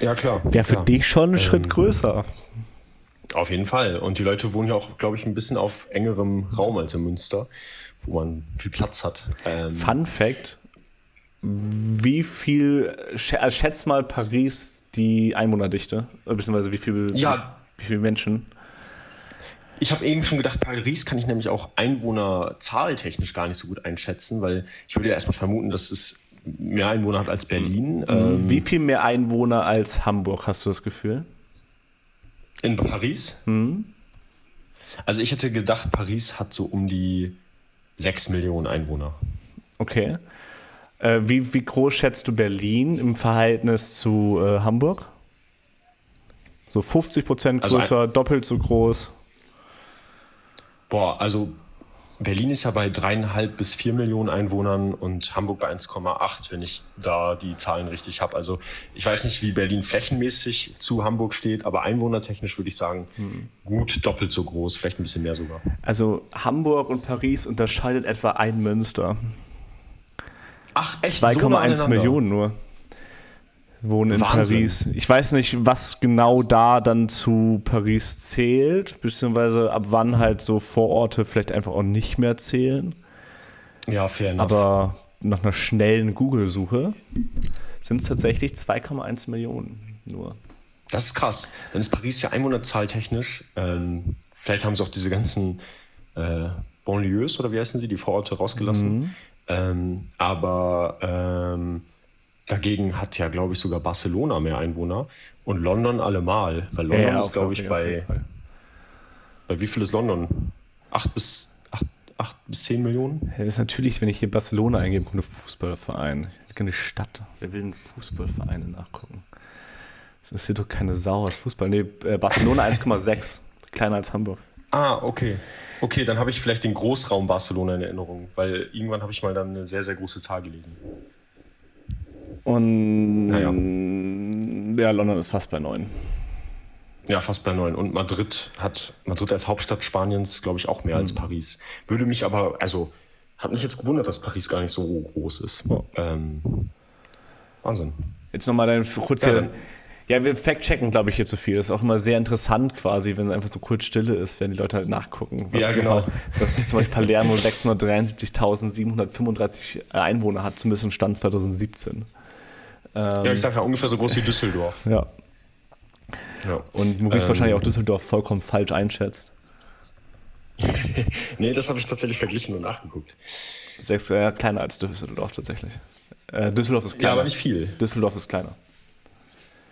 Ja, klar. Wäre für klar. dich schon ein ähm, Schritt größer. Auf jeden Fall. Und die Leute wohnen ja auch, glaube ich, ein bisschen auf engerem Raum als in Münster, wo man viel Platz hat. Ähm, Fun Fact: Wie viel, also schätzt mal Paris die Einwohnerdichte, beziehungsweise wie viel, ja. wie, wie viele Menschen? Ich habe eben schon gedacht, Paris kann ich nämlich auch einwohnerzahltechnisch gar nicht so gut einschätzen, weil ich würde ja erstmal vermuten, dass es mehr Einwohner hat als Berlin. Mhm. Ähm, wie viel mehr Einwohner als Hamburg, hast du das Gefühl? In Paris? Mhm. Also ich hätte gedacht, Paris hat so um die 6 Millionen Einwohner. Okay. Äh, wie, wie groß schätzt du Berlin im Verhältnis zu äh, Hamburg? So 50 Prozent also größer, also doppelt so groß? Boah, also Berlin ist ja bei dreieinhalb bis vier Millionen Einwohnern und Hamburg bei 1,8, wenn ich da die Zahlen richtig habe. Also ich weiß nicht, wie Berlin flächenmäßig zu Hamburg steht, aber einwohnertechnisch würde ich sagen, hm. gut doppelt so groß, vielleicht ein bisschen mehr sogar. Also Hamburg und Paris unterscheidet etwa ein Münster. Ach, echt? 2,1 so Millionen nur wohnen in Wahnsinn. Paris. Ich weiß nicht, was genau da dann zu Paris zählt, beziehungsweise ab wann halt so Vororte vielleicht einfach auch nicht mehr zählen. Ja, fair enough. Aber nach einer schnellen Google-Suche sind es tatsächlich 2,1 Millionen nur. Das ist krass. Dann ist Paris ja Einwohnerzahl technisch. Ähm, vielleicht haben sie auch diese ganzen äh, Banlieues oder wie heißen sie, die Vororte rausgelassen. Mhm. Ähm, aber ähm, Dagegen hat ja, glaube ich, sogar Barcelona mehr Einwohner und London allemal. Weil London ja, ist, glaube ich, bei. Bei wie viel ist London? Acht bis, acht, acht bis zehn Millionen? Ja, das ist natürlich, wenn ich hier Barcelona eingebe, kommt ein Fußballverein. Keine Stadt. Wer will einen Fußballvereine nachgucken? Das ist hier doch keine Sau aus Fußball. Nee, äh, Barcelona 1,6. Kleiner als Hamburg. Ah, okay. Okay, dann habe ich vielleicht den Großraum Barcelona in Erinnerung, weil irgendwann habe ich mal dann eine sehr, sehr große Zahl gelesen. Und naja. ja, London ist fast bei neun. Ja, fast bei neun. Und Madrid hat Madrid als Hauptstadt Spaniens, glaube ich, auch mehr mhm. als Paris. Würde mich aber, also, hat mich jetzt gewundert, dass Paris gar nicht so groß ist. Oh. Ähm, Wahnsinn. Jetzt nochmal dein kurz ja, ja, wir fact-checken, glaube ich, hier zu viel. Das ist auch immer sehr interessant quasi, wenn es einfach so kurz Stille ist, wenn die Leute halt nachgucken. ja, genau. Immer, dass zum Beispiel Palermo 673.735 Einwohner hat, zumindest im Stand 2017. Ähm, ja, ich sage ja ungefähr so groß wie Düsseldorf. Ja. Ja. Und Maurice ähm, wahrscheinlich auch Düsseldorf vollkommen falsch einschätzt. nee, das habe ich tatsächlich verglichen und nachgeguckt. Sechs äh, kleiner als Düsseldorf tatsächlich. Äh, Düsseldorf ist kleiner. Ja, aber nicht viel. Düsseldorf ist kleiner.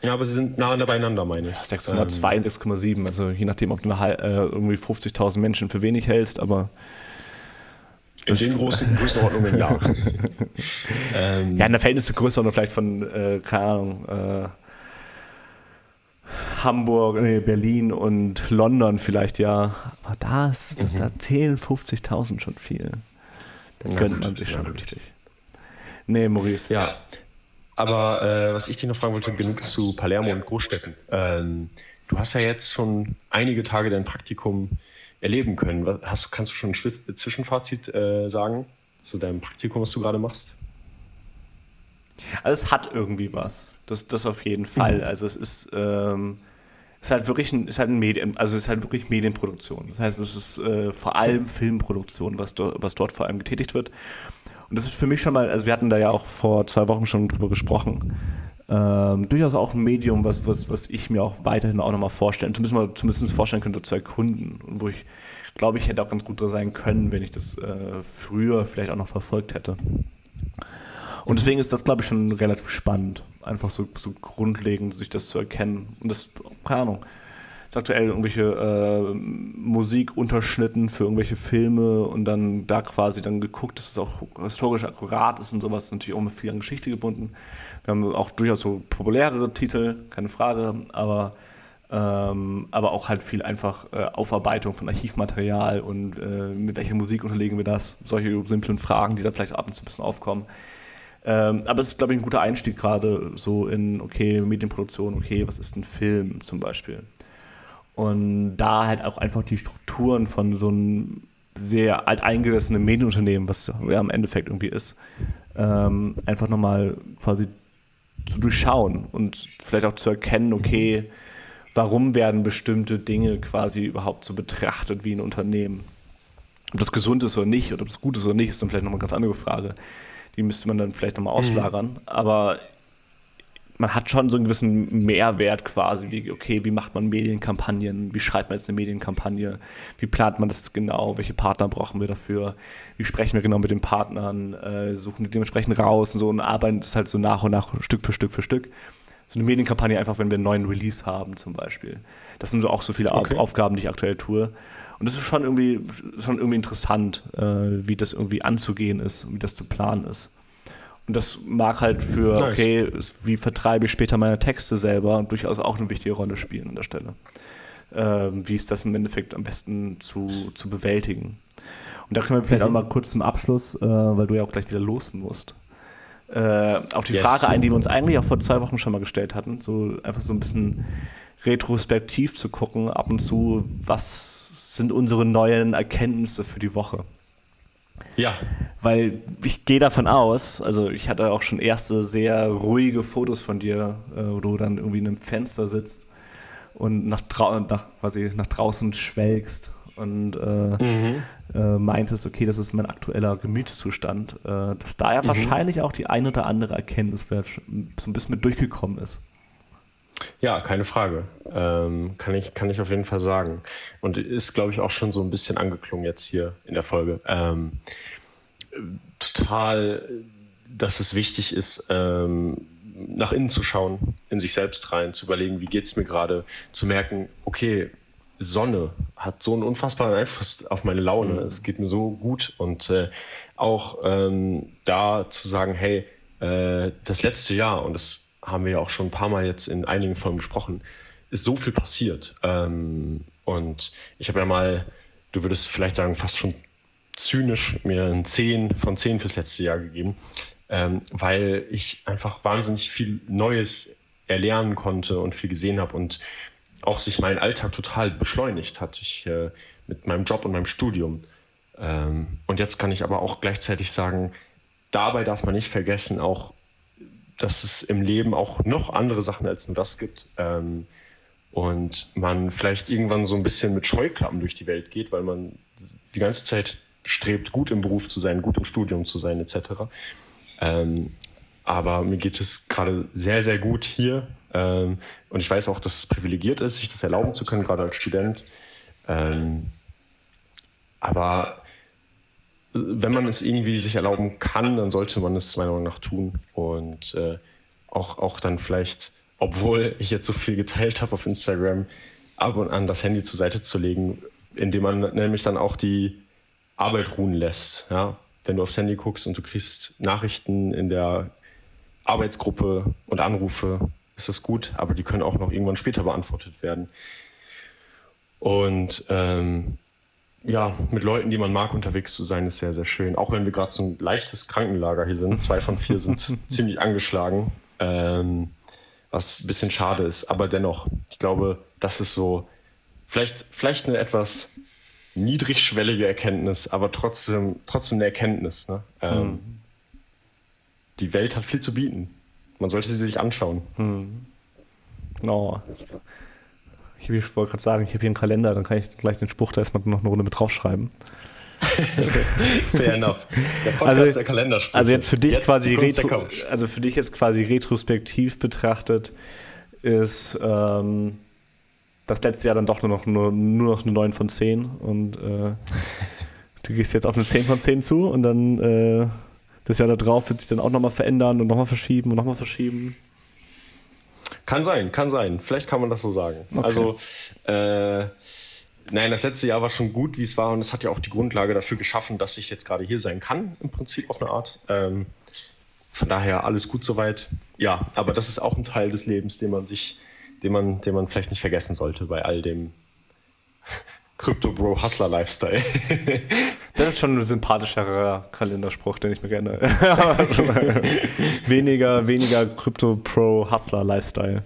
Ja, aber sie sind nah beieinander, meine ich. 6,2, ähm. 6,7. Also je nachdem, ob du eine, äh, irgendwie 50.000 Menschen für wenig hältst, aber. In den großen Größenordnungen, ja. ähm, ja, in der Verhältnisgröße vielleicht von, äh, keine Ahnung, äh, Hamburg, nee, Berlin und London vielleicht ja. Aber da, ist, mhm. da zählen 50.000 schon viel. Da gönnt man sich schon ja, richtig. Nee, Maurice. Ja. Aber äh, was ich dich noch fragen wollte, genug zu Palermo und Großstädten. Ähm, du hast ja jetzt schon einige Tage dein Praktikum erleben können. Hast, kannst du schon ein Zwischenfazit äh, sagen zu deinem Praktikum, was du gerade machst? Also es hat irgendwie was. Das, das auf jeden Fall. Mhm. Also es ist, ähm, ist halt wirklich ein, ist halt ein Medien, also es ist halt wirklich Medienproduktion. Das heißt, es ist äh, vor allem Filmproduktion, was, do, was dort vor allem getätigt wird. Und das ist für mich schon mal, also wir hatten da ja auch vor zwei Wochen schon drüber gesprochen. Ähm, durchaus auch ein Medium, was, was, was ich mir auch weiterhin auch nochmal vorstellen, zumindest, mal, zumindest vorstellen könnte zu erkunden. Und wo ich glaube, ich hätte auch ganz gut da sein können, wenn ich das äh, früher vielleicht auch noch verfolgt hätte. Und deswegen ist das, glaube ich, schon relativ spannend, einfach so, so grundlegend sich das zu erkennen. Und das, keine Ahnung, aktuell irgendwelche äh, Musikunterschnitten für irgendwelche Filme und dann da quasi dann geguckt, dass es auch historisch akkurat ist und sowas, natürlich auch mit viel an Geschichte gebunden. Wir haben auch durchaus so populärere Titel, keine Frage, aber ähm, aber auch halt viel einfach äh, Aufarbeitung von Archivmaterial und äh, mit welcher Musik unterlegen wir das, solche simplen Fragen, die da vielleicht ab und zu ein bisschen aufkommen. Ähm, aber es ist, glaube ich, ein guter Einstieg gerade so in, okay, Medienproduktion, okay, was ist ein Film zum Beispiel? Und da halt auch einfach die Strukturen von so einem sehr alteingesessenen Medienunternehmen, was ja im Endeffekt irgendwie ist, ähm, einfach nochmal quasi zu durchschauen und vielleicht auch zu erkennen, okay, warum werden bestimmte Dinge quasi überhaupt so betrachtet wie ein Unternehmen? Ob das gesund ist oder nicht, oder ob das gut ist oder nicht, ist dann vielleicht nochmal eine ganz andere Frage. Die müsste man dann vielleicht nochmal mhm. auslagern. Mhm. Aber man hat schon so einen gewissen Mehrwert quasi, wie, okay, wie macht man Medienkampagnen, wie schreibt man jetzt eine Medienkampagne, wie plant man das jetzt genau, welche Partner brauchen wir dafür, wie sprechen wir genau mit den Partnern, äh, suchen die dementsprechend raus und so und arbeiten das halt so nach und nach, Stück für Stück für Stück. So eine Medienkampagne einfach, wenn wir einen neuen Release haben zum Beispiel. Das sind so auch so viele okay. Aufgaben, die ich aktuell tue. Und das ist schon irgendwie, schon irgendwie interessant, äh, wie das irgendwie anzugehen ist, wie das zu planen ist. Und das mag halt für, nice. okay, wie vertreibe ich später meine Texte selber, durchaus auch eine wichtige Rolle spielen an der Stelle. Ähm, wie ist das im Endeffekt am besten zu, zu bewältigen? Und da können wir vielleicht mhm. auch mal kurz zum Abschluss, äh, weil du ja auch gleich wieder los musst, äh, auf die yes. Frage ein, die wir uns eigentlich auch vor zwei Wochen schon mal gestellt hatten, so einfach so ein bisschen retrospektiv zu gucken, ab und zu, was sind unsere neuen Erkenntnisse für die Woche? Ja. Weil ich gehe davon aus, also ich hatte auch schon erste sehr ruhige Fotos von dir, äh, wo du dann irgendwie in einem Fenster sitzt und nach, nach, quasi nach draußen schwelgst und äh, mhm. äh, meintest, okay, das ist mein aktueller Gemütszustand, äh, dass da ja mhm. wahrscheinlich auch die ein oder andere Erkenntnis so ein bisschen mit durchgekommen ist. Ja, keine Frage. Ähm, kann, ich, kann ich auf jeden Fall sagen. Und ist, glaube ich, auch schon so ein bisschen angeklungen jetzt hier in der Folge. Ähm, total, dass es wichtig ist, ähm, nach innen zu schauen, in sich selbst rein, zu überlegen, wie geht es mir gerade, zu merken, okay, Sonne hat so einen unfassbaren Einfluss auf meine Laune. Mhm. Es geht mir so gut. Und äh, auch ähm, da zu sagen, hey, äh, das letzte Jahr, und das haben wir ja auch schon ein paar Mal jetzt in einigen Folgen besprochen, ist so viel passiert. Ähm, und ich habe ja mal, du würdest vielleicht sagen, fast schon zynisch mir ein 10 von 10 fürs letzte Jahr gegeben, ähm, weil ich einfach wahnsinnig viel Neues erlernen konnte und viel gesehen habe und auch sich mein Alltag total beschleunigt hat. Ich äh, mit meinem Job und meinem Studium. Ähm, und jetzt kann ich aber auch gleichzeitig sagen, dabei darf man nicht vergessen, auch dass es im Leben auch noch andere Sachen als nur das gibt. Ähm, und man vielleicht irgendwann so ein bisschen mit Scheuklappen durch die Welt geht, weil man die ganze Zeit strebt, gut im Beruf zu sein, gut im Studium zu sein, etc. Ähm, aber mir geht es gerade sehr, sehr gut hier Ähm, und ich weiß auch, dass es privilegiert ist, sich das erlauben zu können, gerade als Student. Ähm, aber wenn man es irgendwie sich erlauben kann, dann sollte man es meiner Meinung nach tun. Und äh, auch, auch dann vielleicht, obwohl ich jetzt so viel geteilt habe auf Instagram, ab und an das Handy zur Seite zu legen, indem man nämlich dann auch die Arbeit ruhen lässt. Ja? Wenn du aufs Handy guckst und du kriegst Nachrichten in der Arbeitsgruppe und Anrufe, ist das gut, aber die können auch noch irgendwann später beantwortet werden. Und ähm, ja, mit Leuten, die man mag, unterwegs zu sein, ist sehr, sehr schön. Auch wenn wir gerade so ein leichtes Krankenlager hier sind. Zwei von vier sind ziemlich angeschlagen, ähm, was ein bisschen schade ist. Aber dennoch, ich glaube, das ist so vielleicht, vielleicht eine etwas niedrigschwellige Erkenntnis, aber trotzdem, trotzdem eine Erkenntnis. Ne? Ähm, mhm. Die Welt hat viel zu bieten. Man sollte sie sich anschauen. Mhm. Oh, ich wollte gerade sagen, ich habe hier einen Kalender, dann kann ich gleich den Spruch da erstmal noch eine Runde mit draufschreiben. Fair enough. Der Podcast also, der Kalenderspruch. Also jetzt für dich jetzt quasi retro, also für dich jetzt quasi retrospektiv betrachtet ist ähm, das letzte Jahr dann doch nur noch, nur, nur noch eine 9 von 10 und äh, du gehst jetzt auf eine 10 von 10 zu und dann äh, das Jahr darauf wird sich dann auch nochmal verändern und nochmal verschieben und nochmal verschieben. Kann sein, kann sein. Vielleicht kann man das so sagen. Okay. Also, äh, nein, das letzte Jahr war schon gut, wie es war, und es hat ja auch die Grundlage dafür geschaffen, dass ich jetzt gerade hier sein kann, im Prinzip auf eine Art. Ähm, von daher alles gut soweit. Ja, aber das ist auch ein Teil des Lebens, den man sich, den man, den man vielleicht nicht vergessen sollte bei all dem Crypto Bro Hustler Lifestyle. das ist schon ein sympathischerer Kalenderspruch, den ich mir gerne. weniger, weniger Crypto Pro Hustler Lifestyle.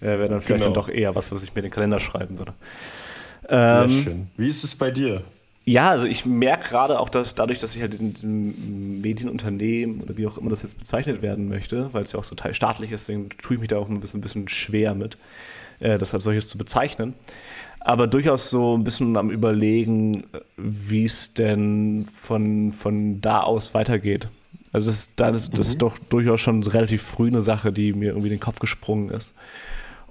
Äh, Wäre dann vielleicht genau. dann doch eher was, was ich mir in den Kalender schreiben würde. Ähm, Sehr schön. Wie ist es bei dir? Ja, also ich merke gerade auch, dass dadurch, dass ich halt diesen Medienunternehmen oder wie auch immer das jetzt bezeichnet werden möchte, weil es ja auch so teilstaatlich ist, deswegen tue ich mich da auch ein bisschen, ein bisschen schwer mit, äh, das als solches zu bezeichnen aber durchaus so ein bisschen am Überlegen, wie es denn von, von da aus weitergeht. Also das, das, das mhm. ist doch durchaus schon relativ früh eine Sache, die mir irgendwie in den Kopf gesprungen ist.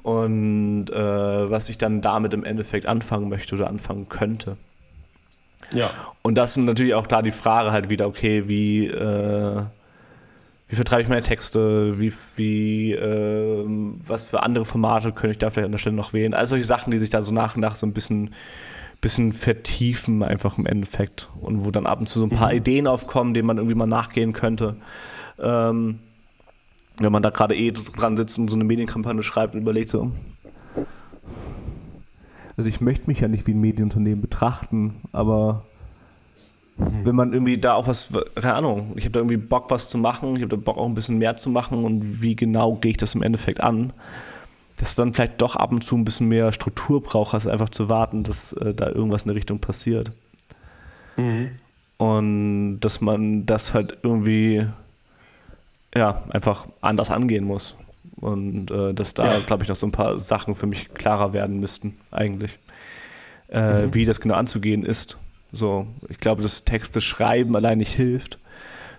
Und äh, was ich dann damit im Endeffekt anfangen möchte oder anfangen könnte. Ja. Und das ist natürlich auch da die Frage halt wieder, okay, wie, äh, wie vertreibe ich meine Texte, wie, wie äh, was für andere Formate könnte ich da vielleicht an der Stelle noch wählen. All solche Sachen, die sich da so nach und nach so ein bisschen, bisschen vertiefen, einfach im Endeffekt. Und wo dann ab und zu so ein paar mhm. Ideen aufkommen, denen man irgendwie mal nachgehen könnte. Ähm, wenn man da gerade eh dran sitzt und so eine Medienkampagne schreibt und überlegt so, also ich möchte mich ja nicht wie ein Medienunternehmen betrachten, aber. Wenn man irgendwie da auch was, keine Ahnung, ich habe da irgendwie Bock, was zu machen, ich habe da Bock, auch ein bisschen mehr zu machen und wie genau gehe ich das im Endeffekt an, dass dann vielleicht doch ab und zu ein bisschen mehr Struktur braucht, als einfach zu warten, dass äh, da irgendwas in der Richtung passiert. Mhm. Und dass man das halt irgendwie, ja, einfach anders angehen muss. Und äh, dass da, ja. glaube ich, noch so ein paar Sachen für mich klarer werden müssten, eigentlich. Äh, mhm. Wie das genau anzugehen ist. So, ich glaube, das Texte schreiben allein nicht hilft,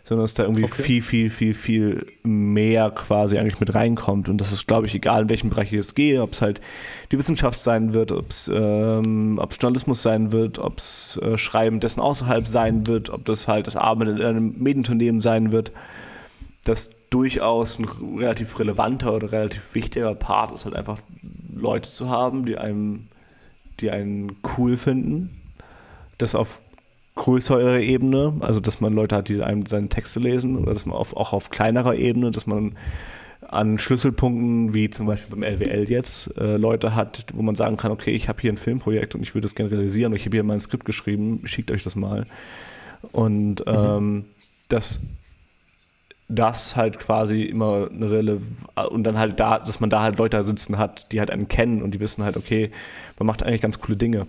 sondern dass da irgendwie okay. viel, viel, viel, viel mehr quasi eigentlich mit reinkommt. Und das ist, glaube ich, egal in welchem Bereich ich jetzt gehe, ob es halt die Wissenschaft sein wird, ob es ähm, Journalismus sein wird, ob es äh, Schreiben dessen außerhalb sein wird, ob das halt das Arbeiten in einem Medienunternehmen sein wird. Das durchaus ein relativ relevanter oder relativ wichtiger Part ist halt einfach Leute zu haben, die einem, die einen cool finden, das auf größerer Ebene, also dass man Leute hat, die einem seine Texte lesen, oder dass man auf, auch auf kleinerer Ebene, dass man an Schlüsselpunkten, wie zum Beispiel beim LWL jetzt, äh, Leute hat, wo man sagen kann, okay, ich habe hier ein Filmprojekt und ich würde das gerne realisieren, ich habe hier mal ein Skript geschrieben, schickt euch das mal. Und mhm. ähm, dass das halt quasi immer eine Rele und dann halt da, dass man da halt Leute sitzen hat, die halt einen kennen und die wissen halt, okay, man macht eigentlich ganz coole Dinge.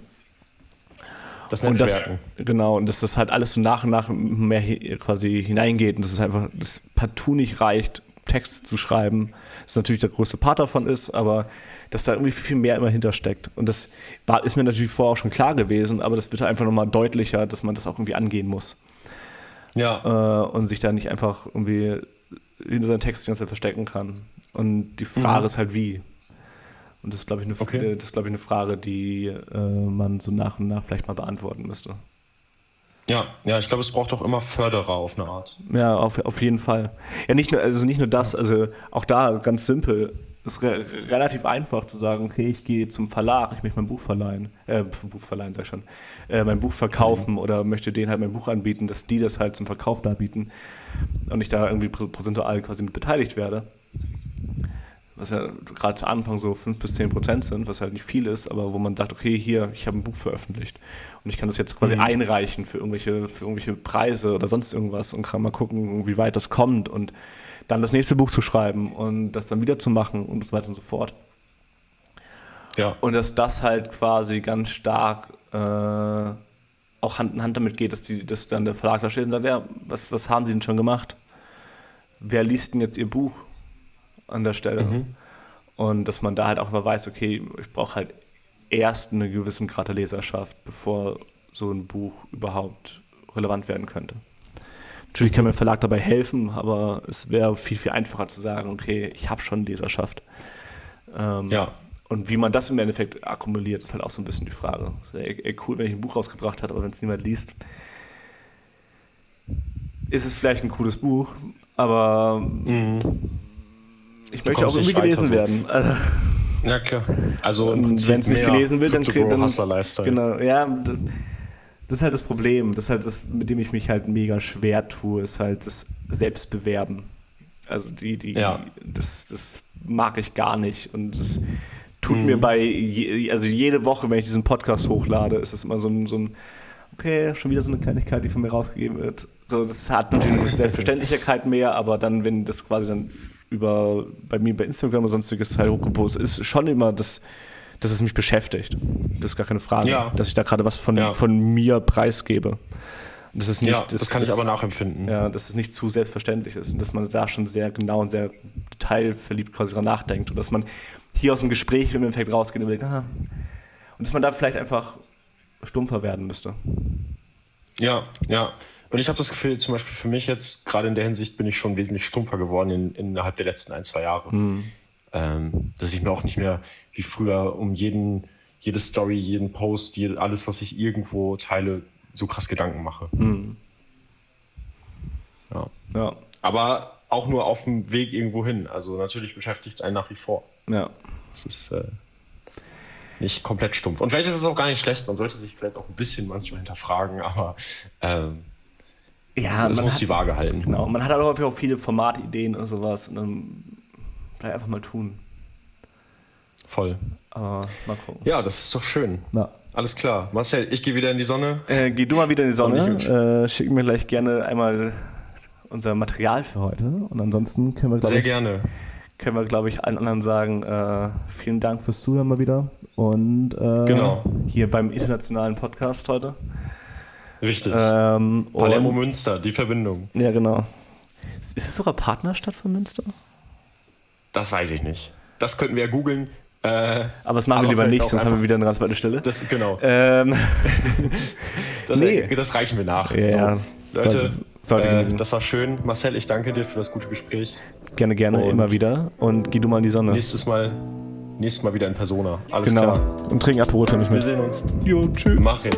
Das Netzwerken. Und das, genau, und dass das halt alles so nach und nach mehr quasi hineingeht und dass es einfach das partout nicht reicht, Text zu schreiben, das natürlich der größte Part davon ist, aber dass da irgendwie viel mehr immer hintersteckt. Und das war, ist mir natürlich vorher auch schon klar gewesen, aber das wird einfach nochmal deutlicher, dass man das auch irgendwie angehen muss. Ja. Äh, und sich da nicht einfach irgendwie hinter seinen Text die ganze Zeit verstecken kann. Und die Frage mhm. ist halt wie. Und das ist, glaube ich, eine, okay. das ist, ich, eine Frage, die äh, man so nach und nach vielleicht mal beantworten müsste. Ja, ja, ich glaube, es braucht auch immer Förderer auf eine Art. Ja, auf, auf jeden Fall. Ja, nicht nur, also nicht nur das, also auch da ganz simpel. Es ist re relativ einfach zu sagen, okay, ich gehe zum Verlag, ich möchte mein Buch verleihen, äh, Buch verleihen, sag ich schon, äh, mein Buch verkaufen mhm. oder möchte denen halt mein Buch anbieten, dass die das halt zum Verkauf darbieten und ich da irgendwie prozentual quasi mit beteiligt werde was ja gerade zu Anfang so 5 bis 10 Prozent sind, was halt nicht viel ist, aber wo man sagt, okay, hier, ich habe ein Buch veröffentlicht und ich kann das jetzt quasi mhm. einreichen für irgendwelche, für irgendwelche Preise oder sonst irgendwas und kann mal gucken, wie weit das kommt und dann das nächste Buch zu schreiben und das dann wieder zu machen und so weiter und so fort. Ja. Und dass das halt quasi ganz stark äh, auch Hand in Hand damit geht, dass, die, dass dann der Verlag da steht und sagt, ja, was, was haben Sie denn schon gemacht? Wer liest denn jetzt Ihr Buch? An der Stelle. Mhm. Und dass man da halt auch mal weiß, okay, ich brauche halt erst eine gewisse Grad der Leserschaft, bevor so ein Buch überhaupt relevant werden könnte. Natürlich kann mir ein Verlag dabei helfen, aber es wäre viel, viel einfacher zu sagen, okay, ich habe schon Leserschaft. Ähm, ja. Und wie man das im Endeffekt akkumuliert, ist halt auch so ein bisschen die Frage. Ey, cool, wenn ich ein Buch rausgebracht habe, aber wenn es niemand liest, ist es vielleicht ein cooles Buch, aber mhm ich möchte auch irgendwie gelesen so. werden. Also, ja, klar. Also wenn es nicht gelesen wird, dann kriegt dann. Lifestyle. Genau, ja. Das ist halt das Problem. Das ist halt das, mit dem ich mich halt mega schwer tue, ist halt das Selbstbewerben. Also die, die, ja. das, das mag ich gar nicht. Und das tut mhm. mir bei, je, also jede Woche, wenn ich diesen Podcast hochlade, ist es immer so ein, so ein, okay, schon wieder so eine Kleinigkeit, die von mir rausgegeben wird. So, das hat natürlich eine Selbstverständlichkeit mehr, aber dann, wenn das quasi dann über bei mir bei Instagram oder sonstiges halt hochgepostet, ist schon immer das, dass es mich beschäftigt. Das ist gar keine Frage, ja. dass ich da gerade was von, ja. von mir preisgebe. Das ist nicht, ja, das, das kann ich aber nachempfinden. Ja, dass es nicht zu selbstverständlich ist und dass man da schon sehr genau und sehr detailverliebt quasi dran nachdenkt und dass man hier aus dem Gespräch im Endeffekt rausgeht und überlegt, aha, und dass man da vielleicht einfach stumpfer werden müsste. Ja, ja. Und ich habe das Gefühl, zum Beispiel für mich jetzt, gerade in der Hinsicht, bin ich schon wesentlich stumpfer geworden in, innerhalb der letzten ein, zwei Jahre. Mhm. Ähm, dass ich mir auch nicht mehr wie früher um jeden, jede Story, jeden Post, jede, alles, was ich irgendwo teile, so krass Gedanken mache. Mhm. Ja. ja. Aber auch nur auf dem Weg irgendwo hin. Also natürlich beschäftigt es einen nach wie vor. Ja. Es ist äh, nicht komplett stumpf. Und vielleicht ist es auch gar nicht schlecht. Man sollte sich vielleicht auch ein bisschen manchmal hinterfragen, aber ähm, ja, das muss hat, die Waage halten. Genau, man hat halt häufig auch viele Formatideen und sowas. Und dann einfach mal tun. Voll. Aber mal gucken. Ja, das ist doch schön. Na. Alles klar. Marcel, ich gehe wieder in die Sonne. Äh, geh du mal wieder in die Sonne. Äh, schick mir gleich gerne einmal unser Material für heute. Und ansonsten können wir, glaube ich. Sehr gerne. Können wir, glaube ich, allen anderen sagen, äh, vielen Dank fürs Zuhören mal wieder. Und äh, genau. hier beim internationalen Podcast heute. Richtig. Ähm, Palermo Münster, die Verbindung. Ja, genau. Ist es sogar Partnerstadt von Münster? Das weiß ich nicht. Das könnten wir ja googeln. Äh, aber das machen wir lieber nicht, sonst haben wir wieder eine ganz weite Stelle. Das, genau. Ähm. das, nee. das, reichen wir nach. Ja, so. Leute, sollte, sollte äh, das war schön. Marcel, ich danke dir für das gute Gespräch. Gerne, gerne, und immer wieder. Und geh du mal in die Sonne. Nächstes Mal, nächstes Mal wieder in Persona. Alles genau. klar. Und trink Aperol für mich mit. Wir sehen uns. Jo, tschüss. Mach ich.